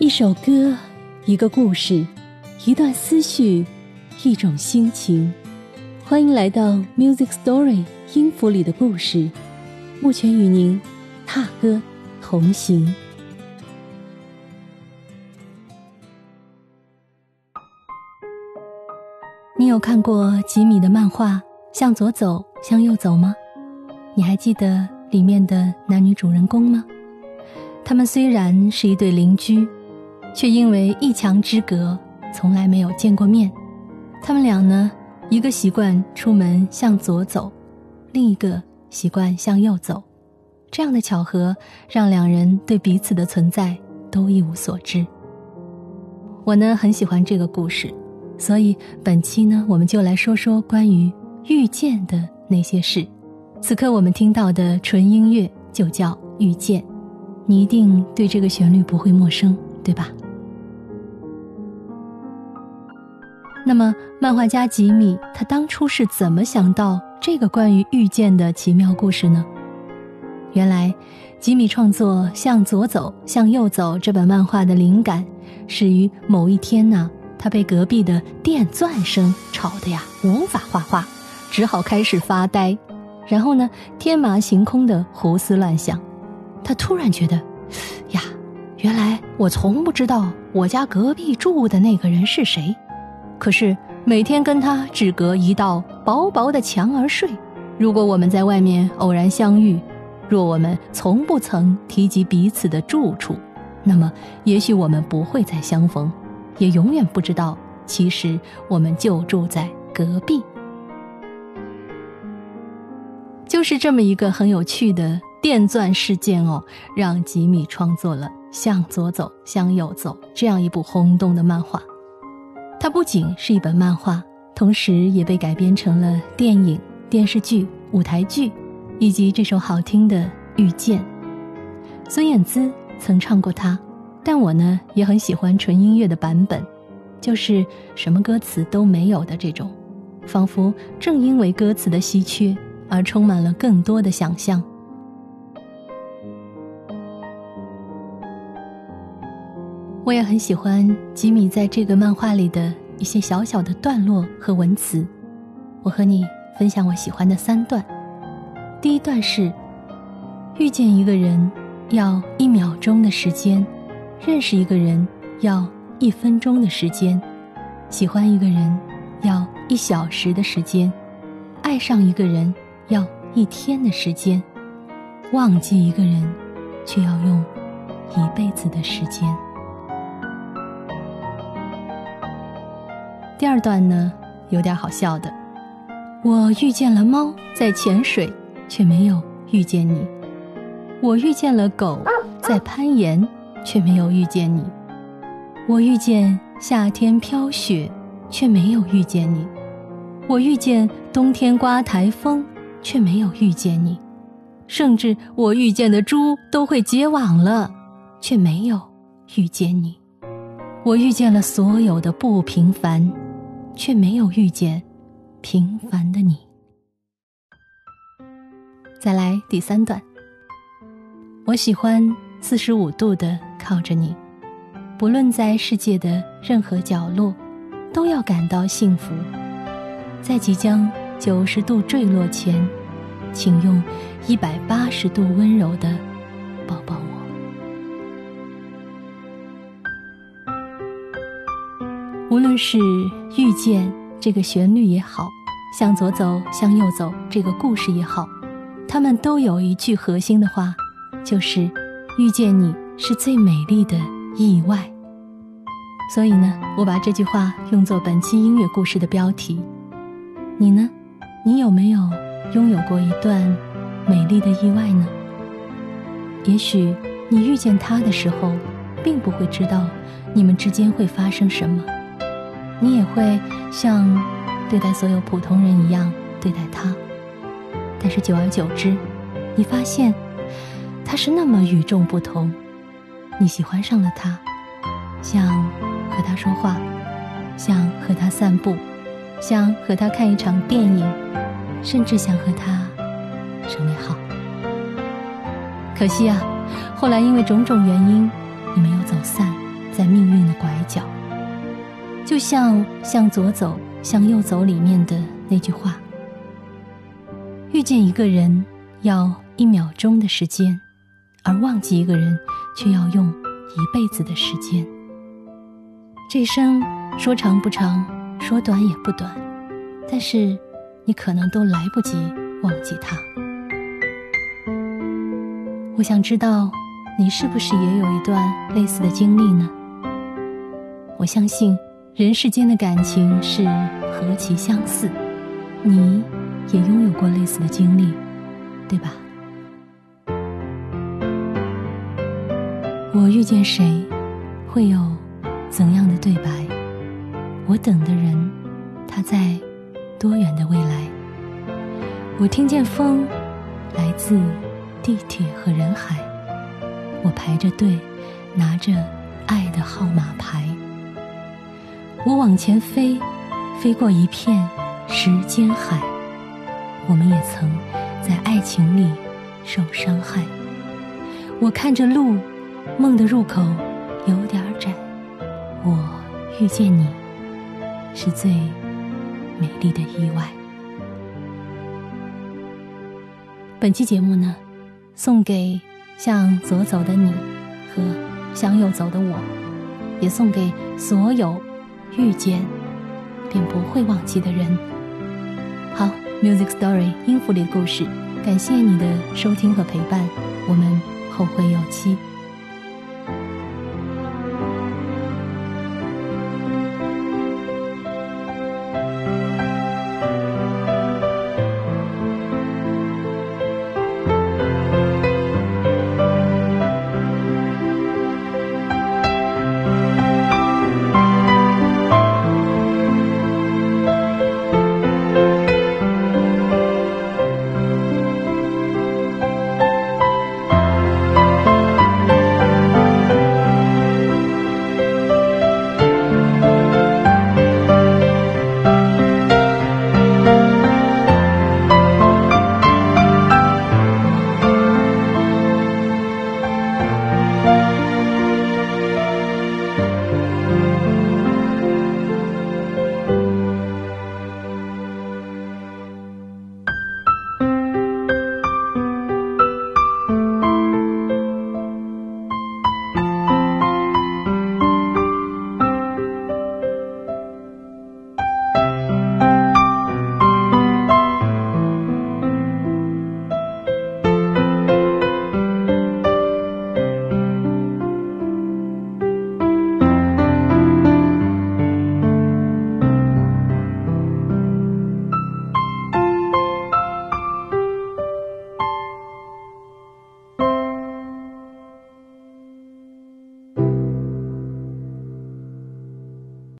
一首歌，一个故事，一段思绪，一种心情。欢迎来到 Music Story 音符里的故事，目前与您踏歌同行。你有看过吉米的漫画《向左走，向右走》吗？你还记得里面的男女主人公吗？他们虽然是一对邻居。却因为一墙之隔，从来没有见过面。他们俩呢，一个习惯出门向左走，另一个习惯向右走。这样的巧合，让两人对彼此的存在都一无所知。我呢，很喜欢这个故事，所以本期呢，我们就来说说关于遇见的那些事。此刻我们听到的纯音乐就叫《遇见》，你一定对这个旋律不会陌生，对吧？那么，漫画家吉米他当初是怎么想到这个关于遇见的奇妙故事呢？原来，吉米创作《向左走，向右走》这本漫画的灵感，始于某一天呢，他被隔壁的电钻声吵得呀无法画画，只好开始发呆，然后呢天马行空的胡思乱想。他突然觉得，呀，原来我从不知道我家隔壁住的那个人是谁。可是每天跟他只隔一道薄薄的墙而睡，如果我们在外面偶然相遇，若我们从不曾提及彼此的住处，那么也许我们不会再相逢，也永远不知道其实我们就住在隔壁。就是这么一个很有趣的电钻事件哦，让吉米创作了《向左走，向右走》这样一部轰动的漫画。它不仅是一本漫画，同时也被改编成了电影、电视剧、舞台剧，以及这首好听的《遇见》。孙燕姿曾唱过它，但我呢也很喜欢纯音乐的版本，就是什么歌词都没有的这种，仿佛正因为歌词的稀缺，而充满了更多的想象。我也很喜欢吉米在这个漫画里的一些小小的段落和文词，我和你分享我喜欢的三段。第一段是：遇见一个人要一秒钟的时间，认识一个人要一分钟的时间，喜欢一个人要一小时的时间，爱上一个人要一天的时间，忘记一个人却要用一辈子的时间。第二段呢，有点好笑的。我遇见了猫在潜水，却没有遇见你；我遇见了狗在攀岩，却没有遇见你；我遇见夏天飘雪，却没有遇见你；我遇见冬天刮台风，却没有遇见你；甚至我遇见的猪都会结网了，却没有遇见你。我遇见了所有的不平凡。却没有遇见平凡的你。再来第三段。我喜欢四十五度的靠着你，不论在世界的任何角落，都要感到幸福。在即将九十度坠落前，请用一百八十度温柔的抱抱我。无论是遇见这个旋律也好，向左走，向右走这个故事也好，他们都有一句核心的话，就是遇见你是最美丽的意外。所以呢，我把这句话用作本期音乐故事的标题。你呢？你有没有拥有过一段美丽的意外呢？也许你遇见他的时候，并不会知道你们之间会发生什么。你也会像对待所有普通人一样对待他，但是久而久之，你发现他是那么与众不同，你喜欢上了他，想和他说话，想和他散步，想和他看一场电影，甚至想和他成为好。可惜啊，后来因为种种原因，你没有走散。在命运的拐角。就像向左走，向右走里面的那句话：遇见一个人要一秒钟的时间，而忘记一个人却要用一辈子的时间。这生说长不长，说短也不短，但是你可能都来不及忘记他。我想知道，你是不是也有一段类似的经历呢？我相信，人世间的感情是何其相似，你也拥有过类似的经历，对吧？我遇见谁，会有怎样的对白？我等的人，他在多远的未来？我听见风，来自。地铁和人海，我排着队，拿着爱的号码牌。我往前飞，飞过一片时间海。我们也曾在爱情里受伤害。我看着路，梦的入口有点窄。我遇见你，是最美丽的意外。本期节目呢？送给向左走的你和向右走的我，也送给所有遇见便不会忘记的人。好，Music Story 音符里的故事，感谢你的收听和陪伴，我们后会有期。